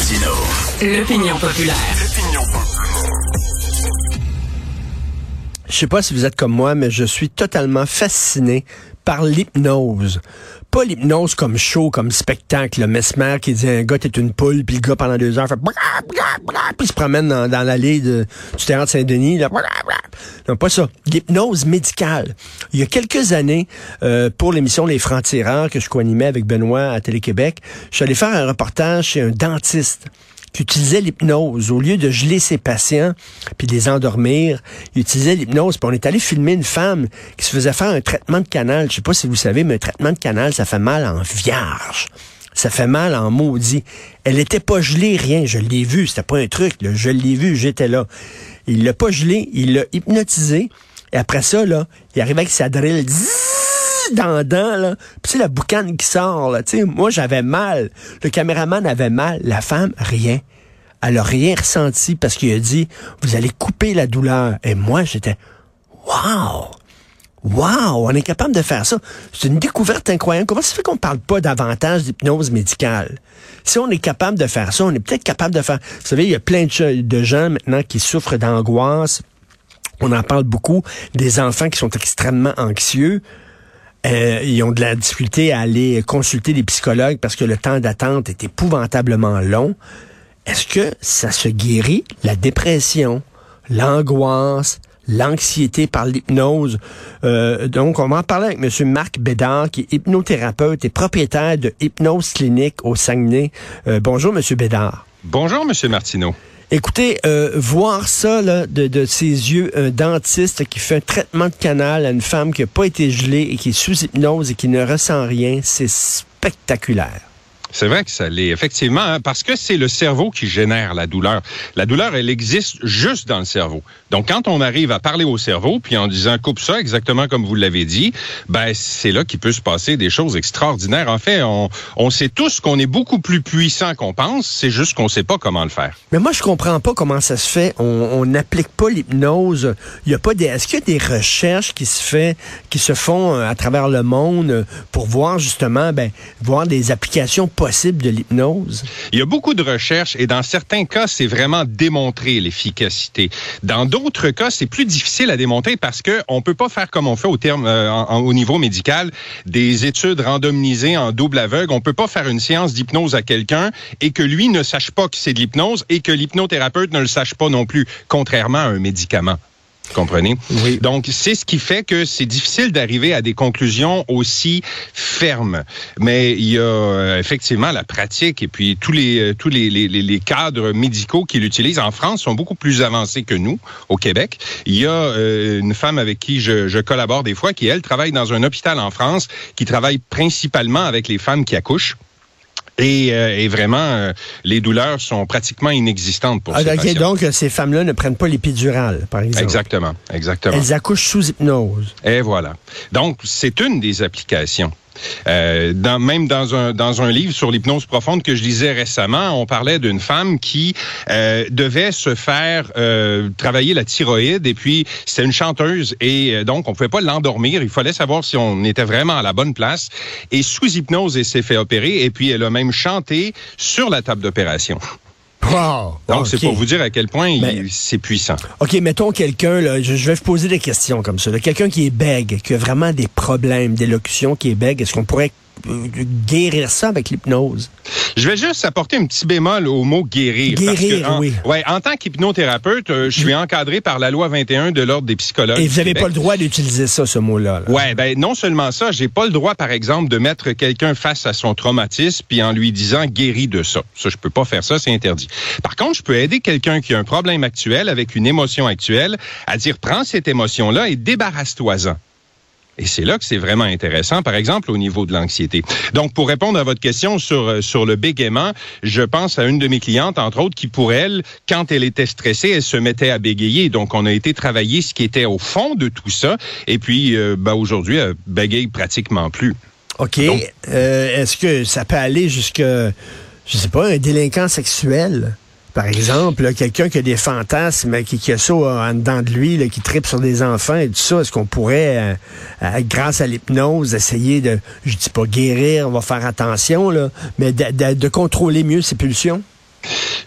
Martino. L'opinion populaire. Je sais pas si vous êtes comme moi, mais je suis totalement fasciné par l'hypnose. Pas l'hypnose comme show, comme spectacle. Le Mesmer qui dit un gars t'es une poule, puis le gars pendant deux heures fait puis se promène dans, dans l'allée du terrain de Saint-Denis. Là. Non, pas ça. L'hypnose médicale. Il y a quelques années, euh, pour l'émission Les Francs-Tireurs que je co-animais avec Benoît à Télé-Québec, je suis allé faire un reportage chez un dentiste qui utilisait l'hypnose. Au lieu de geler ses patients puis de les endormir, il utilisait l'hypnose. On est allé filmer une femme qui se faisait faire un traitement de canal. Je sais pas si vous savez, mais un traitement de canal, ça fait mal en vierge. Ça fait mal en maudit. Elle était pas gelée, rien. Je l'ai vu. C'était pas un truc. Là. Je l'ai vu. J'étais là. Il l'a pas gelé. Il l'a hypnotisé. Et après ça, là, il arrivait avec sa drill. Dans la dent, là. Puis la boucane qui sort, là. Tu sais, moi, j'avais mal. Le caméraman avait mal. La femme, rien. Elle a rien ressenti parce qu'il a dit, vous allez couper la douleur. Et moi, j'étais, wow! Wow, on est capable de faire ça. C'est une découverte incroyable. Comment ça fait qu'on ne parle pas davantage d'hypnose médicale? Si on est capable de faire ça, on est peut-être capable de faire... Vous savez, il y a plein de gens maintenant qui souffrent d'angoisse. On en parle beaucoup. Des enfants qui sont extrêmement anxieux. Euh, ils ont de la difficulté à aller consulter des psychologues parce que le temps d'attente est épouvantablement long. Est-ce que ça se guérit, la dépression, l'angoisse, l'anxiété par l'hypnose? Euh, donc, on va en parler avec M. Marc Bédard, qui est hypnothérapeute et propriétaire de Hypnose Clinique au Saguenay. Euh, bonjour, M. Bédard. Bonjour, M. Martineau. Écoutez, euh, voir ça de, de ses yeux, un dentiste qui fait un traitement de canal à une femme qui n'a pas été gelée et qui est sous hypnose et qui ne ressent rien, c'est spectaculaire. C'est vrai que ça l'est, effectivement, hein, parce que c'est le cerveau qui génère la douleur. La douleur, elle existe juste dans le cerveau. Donc, quand on arrive à parler au cerveau, puis en disant coupe ça, exactement comme vous l'avez dit, ben c'est là qu'il peut se passer des choses extraordinaires. En fait, on, on sait tous qu'on est beaucoup plus puissant qu'on pense, c'est juste qu'on sait pas comment le faire. Mais moi, je comprends pas comment ça se fait. On n'applique pas l'hypnose. Il y a pas des. Est-ce qu'il y a des recherches qui se fait, qui se font euh, à travers le monde pour voir justement, ben, voir des applications de l'hypnose? Il y a beaucoup de recherches et dans certains cas, c'est vraiment démontré l'efficacité. Dans d'autres cas, c'est plus difficile à démontrer parce que on peut pas faire comme on fait au euh, au niveau médical des études randomisées en double aveugle. On peut pas faire une séance d'hypnose à quelqu'un et que lui ne sache pas que c'est de l'hypnose et que l'hypnothérapeute ne le sache pas non plus, contrairement à un médicament. Vous comprenez? Oui. Donc, c'est ce qui fait que c'est difficile d'arriver à des conclusions aussi fermes. Mais il y a euh, effectivement la pratique et puis tous les euh, tous les, les, les cadres médicaux qui l'utilisent en France sont beaucoup plus avancés que nous au Québec. Il y a euh, une femme avec qui je, je collabore des fois qui elle travaille dans un hôpital en France qui travaille principalement avec les femmes qui accouchent. Et, euh, et, vraiment, euh, les douleurs sont pratiquement inexistantes pour ah, ces okay, patients. Donc, ces femmes-là ne prennent pas l'épidurale, par exemple. Exactement, exactement. Elles accouchent sous hypnose. Et voilà. Donc, c'est une des applications. Euh, dans, même dans un, dans un livre sur l'hypnose profonde que je lisais récemment, on parlait d'une femme qui euh, devait se faire euh, travailler la thyroïde et puis c'était une chanteuse et euh, donc on pouvait pas l'endormir. Il fallait savoir si on était vraiment à la bonne place. Et sous hypnose, elle s'est fait opérer et puis elle a même chanté sur la table d'opération. Wow. Donc, c'est pour vous dire à quel point c'est puissant. OK, mettons quelqu'un, là, je, je vais vous poser des questions comme ça. là. Quelqu'un qui est bègue, qui a vraiment des problèmes d'élocution, qui est bègue, est-ce qu'on pourrait guérir ça avec l'hypnose? Je vais juste apporter un petit bémol au mot guérir. parce Guérir, que en, oui. Ouais, en tant qu'hypnothérapeute, euh, je suis encadré par la loi 21 de l'Ordre des psychologues. Et vous n'avez pas le droit d'utiliser ça, ce mot-là. là. Ouais, ben non seulement ça, j'ai pas le droit, par exemple, de mettre quelqu'un face à son traumatisme puis en lui disant guéris de ça. Ça, je peux pas faire ça, c'est interdit. Par contre, je peux aider quelqu'un qui a un problème actuel avec une émotion actuelle à dire prends cette émotion-là et débarrasse-toi-en. Et c'est là que c'est vraiment intéressant, par exemple, au niveau de l'anxiété. Donc, pour répondre à votre question sur, euh, sur le bégaiement, je pense à une de mes clientes, entre autres, qui, pour elle, quand elle était stressée, elle se mettait à bégayer. Donc, on a été travailler ce qui était au fond de tout ça. Et puis, euh, ben, aujourd'hui, elle bégaye pratiquement plus. OK. Euh, Est-ce que ça peut aller jusqu'à, je sais pas, un délinquant sexuel? Par exemple, quelqu'un qui a des fantasmes, qui, qui a ça euh, en dedans de lui, là, qui tripe sur des enfants et tout ça, est-ce qu'on pourrait, euh, euh, grâce à l'hypnose, essayer de, je dis pas guérir, on va faire attention, là, mais de contrôler mieux ses pulsions?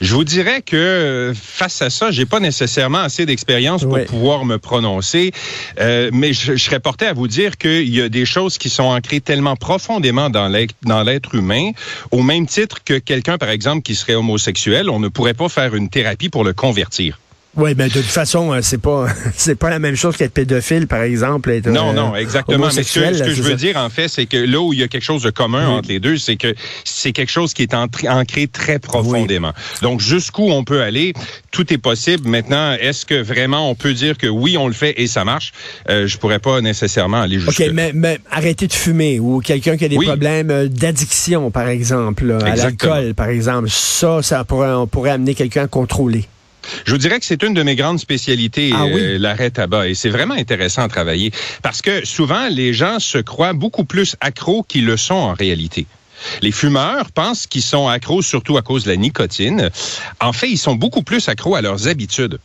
Je vous dirais que face à ça, j'ai pas nécessairement assez d'expérience pour pouvoir me prononcer, euh, mais je, serais porté à vous dire qu'il y a des choses qui sont ancrées tellement profondément dans l'être humain, au même titre que quelqu'un, par exemple, qui serait homosexuel, on ne pourrait pas faire une thérapie pour le convertir. Oui, ben de toute façon, euh, c'est pas c'est pas la même chose qu'être pédophile, par exemple. Être, non, euh, non, exactement. Mais ce, que, je veux dire, en fait, c'est que là où il y a quelque chose de commun entre les deux, c'est que c'est quelque chose qui est ancré très profondément. Donc, jusqu'où on peut aller, tout est possible. Maintenant, est-ce que vraiment on peut dire que oui, on le fait et ça marche? Euh, je pourrais pas nécessairement aller jusqu'à OK, mais, mais arrêter de fumer ou quelqu'un qui a des problèmes euh, d'addiction, par exemple, à l'alcool, par exemple, ça, ça pourrait, on pourrait amener quelqu'un à contrôler. Je vous dirais que c'est une de mes grandes spécialités, ah euh, l'arrêt tabac. Et c'est vraiment intéressant à travailler parce que souvent, les gens se croient beaucoup plus accros qu'ils le sont en réalité. Les fumeurs pensent qu'ils sont accros surtout à cause de la nicotine. En fait, ils sont beaucoup plus accros à leurs habitudes.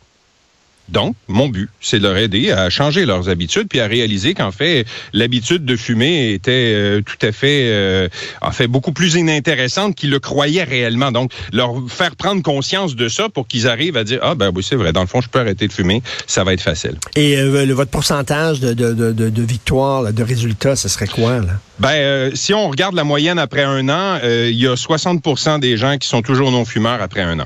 Donc, mon but, c'est de leur aider à changer leurs habitudes puis à réaliser qu'en fait, l'habitude de fumer était euh, tout à fait, euh, en fait, beaucoup plus inintéressante qu'ils le croyaient réellement. Donc, leur faire prendre conscience de ça pour qu'ils arrivent à dire, ah ben oui, c'est vrai, dans le fond, je peux arrêter de fumer, ça va être facile. Et euh, le, votre pourcentage de, de, de, de victoire, de résultats, ce serait quoi, là? Ben, si on regarde la moyenne après un an, il y a 60% des gens qui sont toujours non-fumeurs après un an.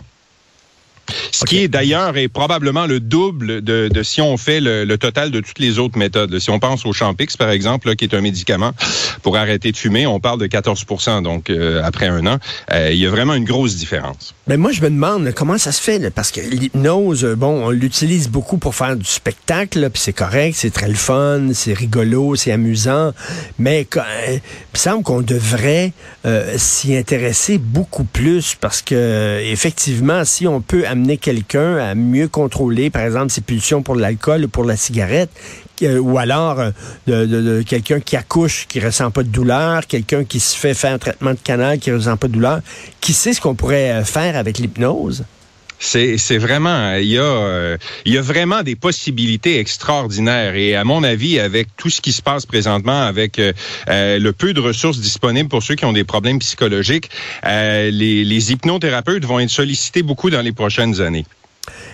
Ce qui est d'ailleurs est probablement le double de, de si on fait le, le, total de toutes les autres méthodes. Si on pense au Champix, par exemple, là, qui est un médicament pour arrêter de fumer, on parle de 14% donc euh, après un an. Euh, il y a vraiment une grosse différence. Mais moi, je me demande comment ça se fait, parce que l'hypnose, bon, on l'utilise beaucoup pour faire du spectacle, puis c'est correct, c'est très le fun, c'est rigolo, c'est amusant, mais euh, il me semble qu'on devrait s'y intéresser beaucoup plus, parce que effectivement, si on peut amener quelqu'un à mieux contrôler, par exemple, ses pulsions pour l'alcool ou pour la cigarette, ou alors euh, de, quelqu'un qui accouche, qui ressent pas de douleur, quelqu'un qui se fait faire un traitement de canal, qui ressent pas de douleur. Qui sait ce qu'on pourrait euh, faire avec l'hypnose? C'est vraiment il y a euh, il y a vraiment des possibilités extraordinaires et à mon avis avec tout ce qui se passe présentement avec le peu de ressources disponibles pour ceux qui ont des problèmes psychologiques les, les hypnothérapeutes vont être sollicités beaucoup dans les prochaines années.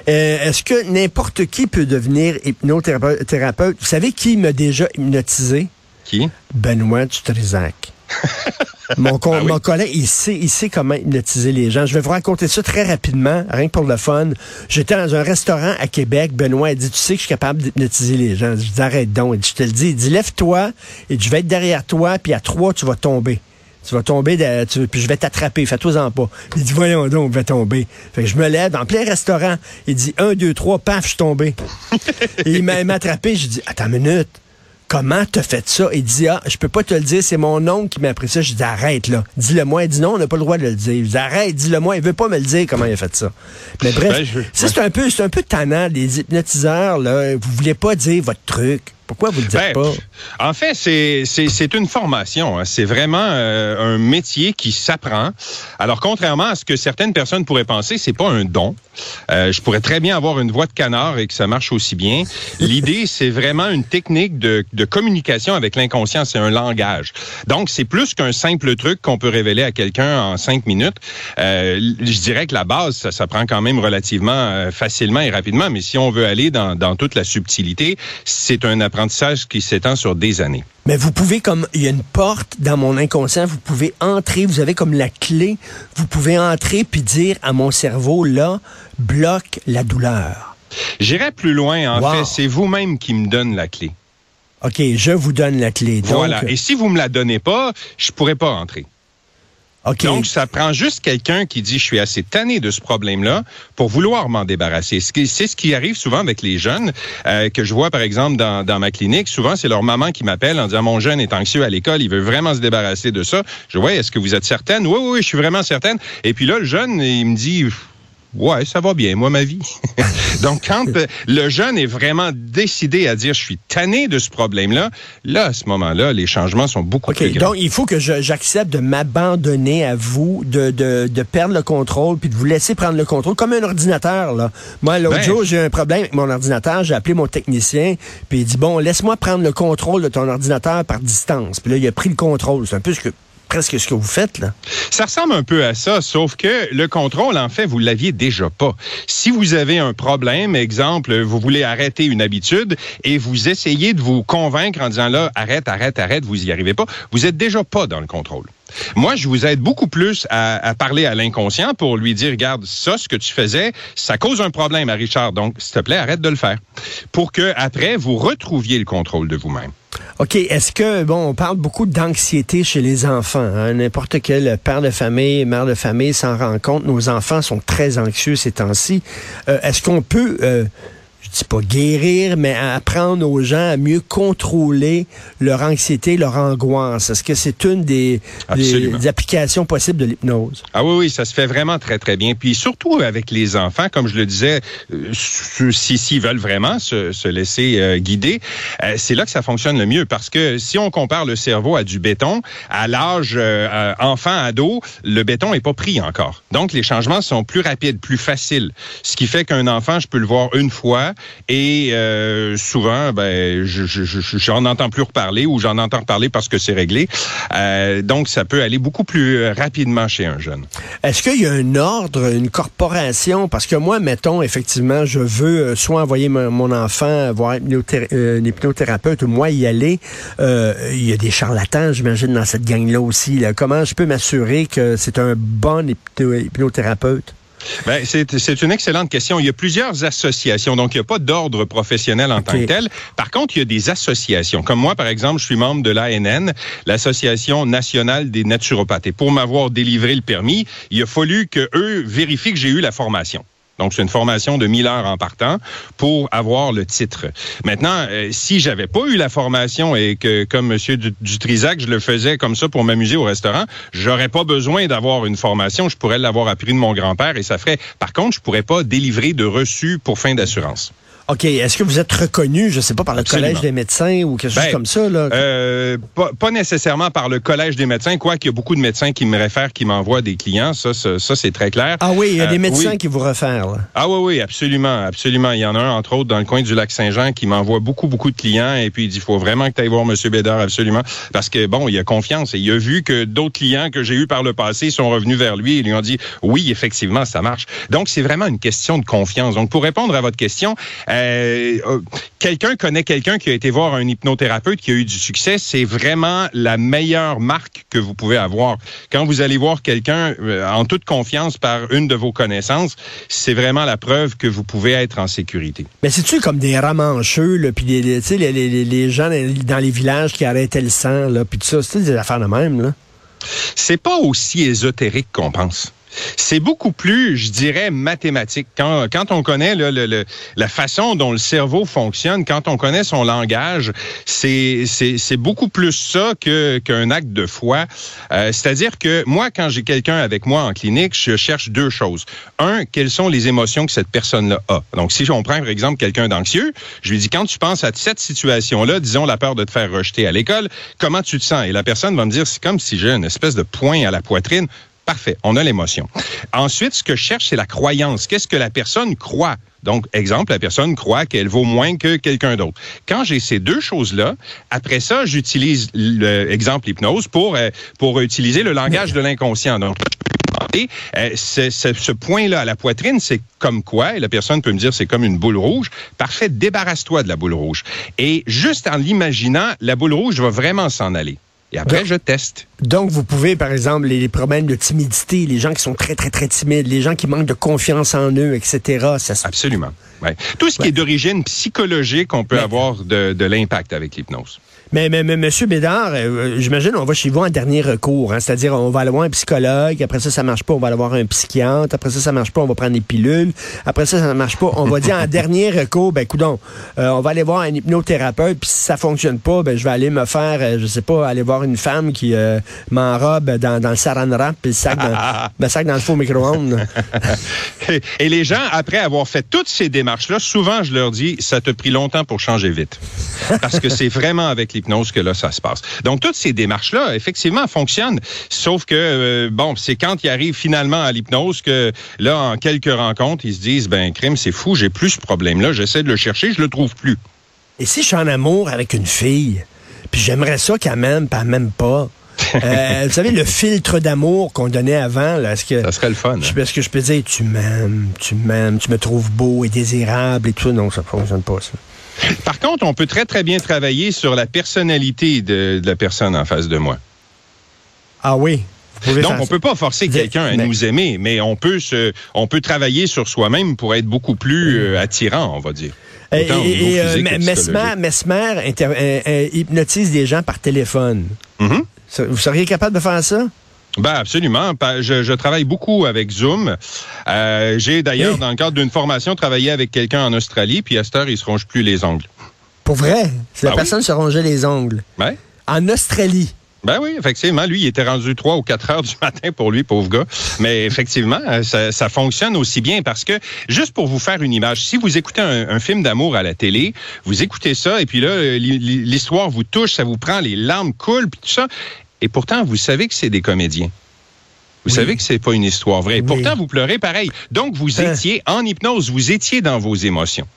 Euh, est-ce que n'importe qui peut devenir hypnothérapeute? Vous savez qui m'a déjà hypnotisé? Qui? Benoît Dutrisac. mon, ah mon collègue, il sait, il sait comment hypnotiser les gens. Je vais vous raconter ça très rapidement, rien que pour le fun. J'étais dans un restaurant à Québec. Benoît a dit, tu sais que je suis capable d'hypnotiser les gens. Je dis, arrête donc. je te le dis. Il dit, lève-toi et je vais être derrière toi, puis à trois, tu vas tomber. Tu vas tomber, de, puis je vais t'attraper, fais-toi-en pas. Il dit, voyons donc, je vais tomber. Fait que je me lève dans plein restaurant. Il dit, un, deux, trois, paf, je suis tombé. Et il m'a attrapé. Je dis, attends une minute. Comment t'as fait ça? Il dit, ah, je peux pas te le dire, c'est mon oncle qui m'a appris ça. Je dis, arrête, là. Dis-le-moi. Il dit, non, on n'a pas le droit de le dire. Je dis, arrête, dis-le-moi. Il veut pas me le dire comment il a fait ça. Mais bref, ben, c'est un peu, c'est un peu tannant. Les hypnotiseurs, là, vous voulez pas dire votre truc. Pourquoi vous le dites ben, pas? En fait, c'est une formation. Hein. C'est vraiment euh, un métier qui s'apprend. Alors, contrairement à ce que certaines personnes pourraient penser, c'est pas un don. Euh, je pourrais très bien avoir une voix de canard et que ça marche aussi bien. L'idée, c'est vraiment une technique de, de communication avec l'inconscient. C'est un langage. Donc, c'est plus qu'un simple truc qu'on peut révéler à quelqu'un en cinq minutes. Euh, je dirais que la base, ça s'apprend quand même relativement euh, facilement et rapidement. Mais si on veut aller dans, dans toute la subtilité, c'est un apprentissage qui s'étend sur des années. Mais vous pouvez, comme il y a une porte dans mon inconscient, vous pouvez entrer, vous avez comme la clé, vous pouvez entrer puis dire à mon cerveau, là, bloque la douleur. J'irai plus loin, en fait, c'est vous-même qui me donne la clé. OK, je vous donne la clé. Voilà. Et si vous me la donnez pas, je pourrais pas entrer. Donc, ça prend juste quelqu'un qui dit, je suis assez tanné de ce problème-là pour vouloir m'en débarrasser. C'est ce qui arrive souvent avec les jeunes euh, que je vois, par exemple, dans, dans ma clinique. Souvent, c'est leur maman qui m'appelle en disant, mon jeune est anxieux à l'école, il veut vraiment se débarrasser de ça. Je vois, est-ce que vous êtes certaine? Oui, oui, je suis vraiment certaine. Et puis là, le jeune, il me dit, Ouais, ça va bien, moi, ma vie. Donc, quand le jeune est vraiment décidé à dire, je suis tanné de ce problème-là, là, à ce moment-là, les changements sont beaucoup plus grands. Donc, il faut que j'accepte de m'abandonner à vous, de, de, de, perdre le contrôle, puis de vous laisser prendre le contrôle, comme un ordinateur. Là. Moi, l'autre ben, jour, j'ai un problème avec mon ordinateur, j'ai appelé mon technicien, puis il dit, bon, laisse-moi prendre le contrôle de ton ordinateur par distance. Puis là, il a pris le contrôle. C'est un peu ce que presque ce que vous faites, là. Ça ressemble un peu à ça, sauf que le contrôle, en fait, vous l'aviez déjà pas. Si vous avez un problème, exemple, vous voulez arrêter une habitude et vous essayez de vous convaincre en disant là, arrête, arrête, arrête, vous y arrivez pas, vous êtes déjà pas dans le contrôle. Moi, je vous aide beaucoup plus à, parler à l'inconscient pour lui dire, regarde, ça, ce que tu faisais, ça cause un problème à Richard. Donc, s'il te plaît, arrête de le faire. Pour que, après, vous retrouviez le contrôle de vous-même. OK. Est-ce que, bon, on parle beaucoup d'anxiété chez les enfants. Hein? N'importe quel père de famille, mère de famille s'en rend compte. Nos enfants sont très anxieux ces temps-ci. Euh, est-ce qu'on peut... Euh, je dis pas guérir, mais apprendre aux gens à mieux contrôler leur anxiété, leur angoisse. Est-ce que c'est une des, des, applications possibles de l'hypnose? Ah oui, oui, ça se fait vraiment très, très bien. Puis surtout avec les enfants, comme je le disais, euh, si s'ils veulent vraiment se, se laisser euh, guider, euh, c'est là que ça fonctionne le mieux. Parce que si on compare le cerveau à du béton, à l'âge enfant, ado, le béton est pas pris encore. Donc, les changements sont plus rapides, plus faciles. Ce qui fait qu'un enfant, je peux le voir une fois, et euh, souvent, ben, je, j'en entends plus reparler ou j'en entends reparler parce que c'est réglé. Euh, donc, ça peut aller beaucoup plus rapidement chez un jeune. Est-ce qu'il y a un ordre, une corporation? Parce que moi, mettons, effectivement, je veux euh, soit envoyer mon, enfant voir un hypnothérapeute ou moi y aller. il y a des charlatans, j'imagine, dans cette gang-là aussi. Comment je peux m'assurer que c'est un bon hypnothérapeute? Ben, c'est une excellente question. Il y a plusieurs associations, donc il n'y a pas d'ordre professionnel en tant que tel. Par contre, il y a des associations. Comme moi, par exemple, je suis membre de l'ANN, l'Association nationale des naturopathes. Et pour m'avoir délivré le permis, il a fallu que eux vérifient que j'ai eu la formation. Donc, c'est une formation de 1000 heures en partant pour avoir le titre. Maintenant, euh, si j'avais pas eu la formation et que, comme M. Dutrisac, je le faisais comme ça pour m'amuser au restaurant, j'aurais pas besoin d'avoir une formation. Je pourrais l'avoir appris de mon grand-père et ça ferait. Par contre, je pourrais pas délivrer de reçu pour fin d'assurance. OK. Est-ce que vous êtes reconnu, je ne sais pas, par le Collège des médecins ou quelque chose ben, comme ça? Là? Euh, pas, nécessairement par le Collège des médecins, quoique il y a beaucoup de médecins qui me réfèrent, qui m'envoient des clients. Ça, ça, c'est très clair. Ah oui, il y a des euh, médecins qui vous réfèrent. Là. Ah oui, oui, absolument, absolument. Il y en a un, entre autres, dans le coin du lac Saint-Jean qui m'envoie beaucoup, beaucoup de clients et puis il dit, il faut vraiment que tu ailles voir M. Bédard, absolument. Parce que, bon, il a confiance et il a vu que d'autres clients que j'ai eus par le passé sont revenus vers lui et lui ont dit, oui, effectivement, ça marche. Donc, c'est vraiment une question de confiance. Donc, pour répondre à votre question, euh, quelqu'un connaît quelqu'un qui a été voir un hypnothérapeute qui a eu du succès, c'est vraiment la meilleure marque que vous pouvez avoir. Quand vous allez voir quelqu'un euh, en toute confiance par une de vos connaissances, c'est vraiment la preuve que vous pouvez être en sécurité. Mais c'est-tu comme des ramancheux, puis les, les, les, les, gens dans les villages qui arrêtaient le sang, puis tout ça, c'est des affaires de même, là? C'est pas aussi ésotérique qu'on pense. C'est beaucoup plus, je dirais, mathématique. Quand, quand on connaît la façon dont le cerveau fonctionne, quand on connaît son langage, c'est beaucoup plus ça qu'un acte de foi. Euh, c'est-à-dire que moi, quand j'ai quelqu'un avec moi en clinique, je cherche deux choses. Un, quelles sont les émotions que cette personne-là a? Donc, si on prend, par exemple, quelqu'un d'anxieux, je lui dis, quand tu penses à cette situation-là, disons la peur de te faire rejeter à l'école, comment tu te sens? Et la personne va me dire, c'est comme si j'ai une espèce de point à la poitrine. Parfait, on a l'émotion. Ensuite, ce que je cherche, c'est la croyance. Qu'est-ce que la personne croit? Donc, exemple, la personne croit qu'elle vaut moins que quelqu'un d'autre. Quand j'ai ces deux choses-là, après ça, j'utilise l'exemple hypnose pour, euh, pour utiliser le langage de l'inconscient. Donc, euh, ce, ce point-là à la poitrine, c'est comme quoi, et la personne peut me dire c'est comme une boule rouge. Parfait, débarrasse-toi de la boule rouge. Et juste en l'imaginant, la boule rouge va vraiment s'en aller. Et après, je teste. Donc, vous pouvez, par exemple, les, problèmes de timidité, les gens qui sont très, très, très timides, les gens qui manquent de confiance en eux, etc. Ça Absolument. Ouais. Tout ce qui est d'origine psychologique, on peut avoir de, de l'impact avec l'hypnose. Mais, mais, mais M. Bédard, euh, j'imagine, on va chez vous en dernier recours. Hein, C'est-à-dire, on va aller voir un psychologue. Après ça, ça marche pas, on va aller voir un psychiatre. Après ça, ça marche pas, on va prendre des pilules. Après ça, ça marche pas. On va dire en dernier recours, ben, coudon, euh, on va aller voir un hypnothérapeute. Puis si ça fonctionne pas, ben, je vais aller me faire, euh, je sais pas, aller voir une femme qui m'enrobe dans, dans le saran wrap puis le sac dans, sac dans le faux micro-ondes. Et les gens, après avoir fait toutes ces démarches-là, souvent, je leur dis, ça te pris longtemps pour changer vite. Parce que c'est vraiment avec les hypnose que là, ça se passe. Donc, toutes ces démarches-là, effectivement, fonctionnent. Sauf que, euh, bon, c'est quand ils arrivent finalement à l'hypnose que, là, en quelques rencontres, ils se disent, ben, crime, c'est fou, j'ai plus ce problème-là. J'essaie de le chercher, je le trouve plus. Et si je suis en amour avec une fille, puis j'aimerais ça qu'elle m'aime, pas même pas, Euh, vous savez, le filtre d'amour qu'on donnait avant, là, est-ce que... Ça serait le fun. Je, est-ce que je peux dire, tu m'aimes, tu m'aimes, tu me trouves beau et désirable et tout? Non, ça fonctionne pas, ça. Par contre, on peut très, très bien travailler sur la personnalité de, de la personne en face de moi. Ah oui? Donc, on peut pas forcer quelqu'un à nous aimer, mais on peut se, on peut travailler sur soi-même pour être beaucoup plus euh, attirant, on va dire. Et, et, euh, Mesmer, Mesmer euh, hypnotise des gens par téléphone. Mm-hmm. Vous seriez capable de faire ça? Ben absolument. Je, je, travaille beaucoup avec Zoom. Euh, J'ai d'ailleurs, dans le cadre d'une formation, travaillé avec quelqu'un en Australie, puis à cette heure, il se ronge plus les ongles. Pour vrai? Si la ben personne se rongeait les ongles. Ouais. En Australie. Ben oui, effectivement. Lui, il était rendu 3 ou 4 heures du matin pour lui, pauvre gars. Mais effectivement, euh, ça, ça, fonctionne aussi bien parce que, juste pour vous faire une image, si vous écoutez un, film d'amour à la télé, vous écoutez ça et puis là, euh, l'histoire vous touche, ça vous prend, les larmes coulent, puis tout ça. Et pourtant, vous savez que c'est des comédiens. Vous savez que c'est pas une histoire vraie. Pourtant, vous pleurez pareil. Donc, vous hein? étiez en hypnose, vous étiez dans vos émotions.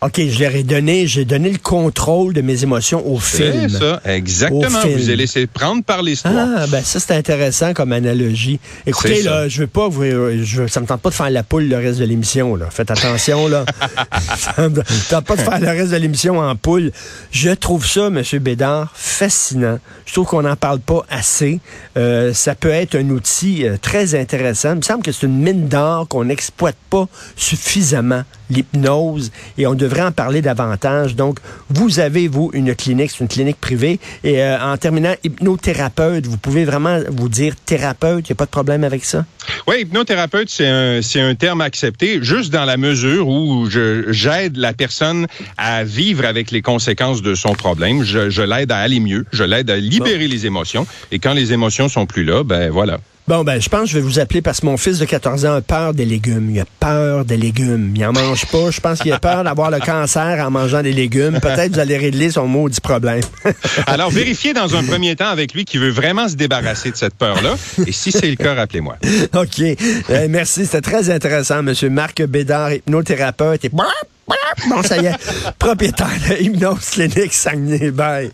OK, je leur ai donné, j'ai donné le contrôle de mes émotions au film. C'est ça, exactement. Vous avez laissé prendre par l'histoire. Ah, ben ça, c'est intéressant comme analogie. Écoutez, là, je veux pas, vous, je, ça me tente pas de faire la poule le reste de l'émission, là. Faites attention, là. ça me tente pas de faire le reste de l'émission en poule. Je trouve ça, M. Bédard, fascinant. Je trouve qu'on n'en parle pas assez. Euh, ça peut être un outil euh, très intéressant. Il me semble que c'est une mine d'or qu'on n'exploite pas suffisamment l'hypnose et on devrait en parler davantage. Donc, vous avez, vous, une clinique, c'est une clinique privée. Et euh, en terminant, hypnothérapeute, vous pouvez vraiment vous dire thérapeute, il n'y a pas de problème avec ça? Oui, hypnothérapeute, c'est un, c'est un terme accepté juste dans la mesure où je, j'aide la personne à vivre avec les conséquences de son problème. Je, je l'aide à aller mieux, je l'aide à libérer les émotions. Et quand les émotions sont plus là, ben voilà. Bon, ben, je pense que je vais vous appeler parce que mon fils de 14 ans a peur des légumes. Il a peur des légumes. Il en mange pas. Je pense qu'il a peur d'avoir le cancer en mangeant des légumes. Peut-être vous allez régler son maudit problème. Alors, vérifiez dans un premier temps avec lui qu'il veut vraiment se débarrasser de cette peur-là. Et si c'est le cas, rappelez-moi. OK. Euh, merci. C'était très intéressant, Monsieur Marc Bédard, hypnothérapeute. Et... Bon, ça y est. propriétaire de Hypnose Clinique Saguenay. Bye.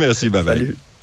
Merci, bye, bye. Salut.